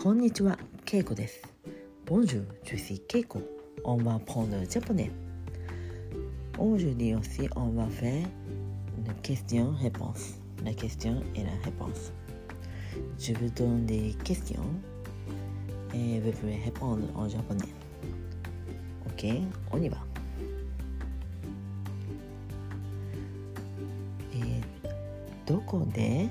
こんにちは、ケイコです。Bonjour, je suis Keiko. On va prendre le japonais. Aujourd'hui aussi, on va faire une question-réponse. La question et la réponse. Je vous donne des questions et vous pouvez répondre en japonais. Ok, on y va. えーどこで、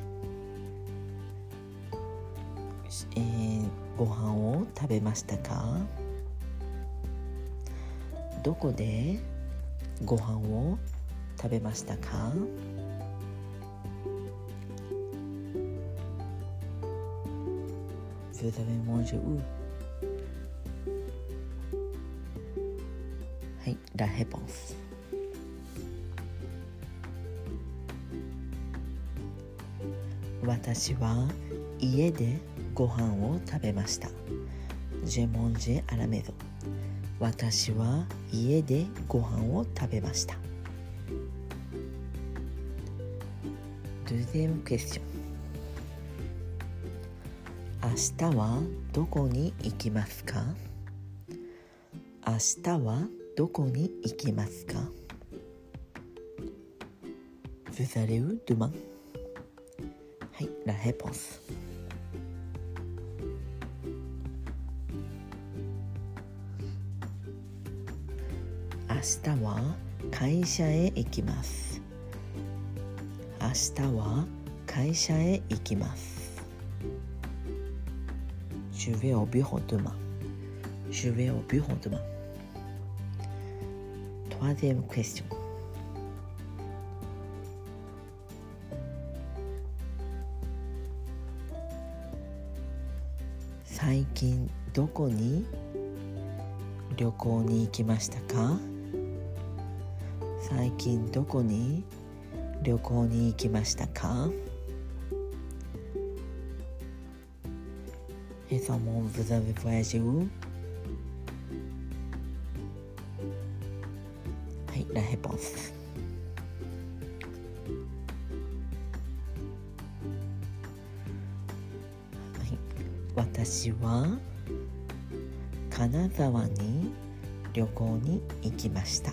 ご飯を食べましたか？どこでご飯を食べましたか？Vous avez mangé où はい、la réponse 私は家でご飯を食べました。ジェモンジェアラメド。私は家でご飯を食べました。Deuxième question 明日はどこに行きますか？明日はどこに行きますか？Vous allez où demain? はい、la réponse 明日は会社へ行きます明日は会社へ行きます Je vais au bureau demain Je vais au bureau demain Troisième question 最近どこに旅行に行きましたか最近どこに旅行に行きましたか Récemment, vous avez voyagé où はい、la réponse はい、私は金沢に旅行に行きました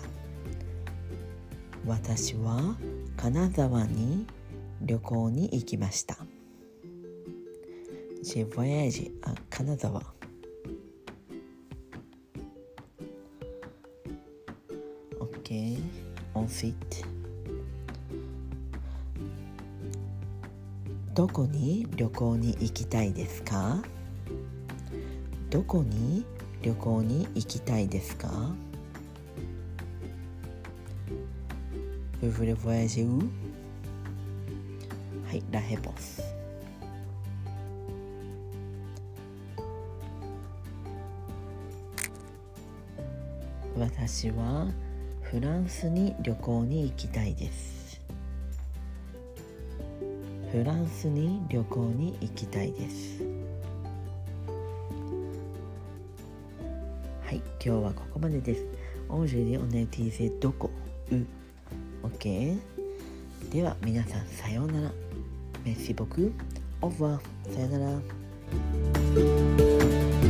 私は金沢に旅行に行きました。J'ai voyagé à 金沢。Ok, ensuite どこに旅行に行きたいですか？どこに旅行に行きたいですか？Vous voulez voyager où はい、la réponse 私はフランスに旅行に行きたいですフランスに旅行に行きたいですはい、今日はここまでです。Aujourd'hui, on a utilisé どこ、う、OK? では皆さんさようなら。メッシ僕、オファー、さようなら。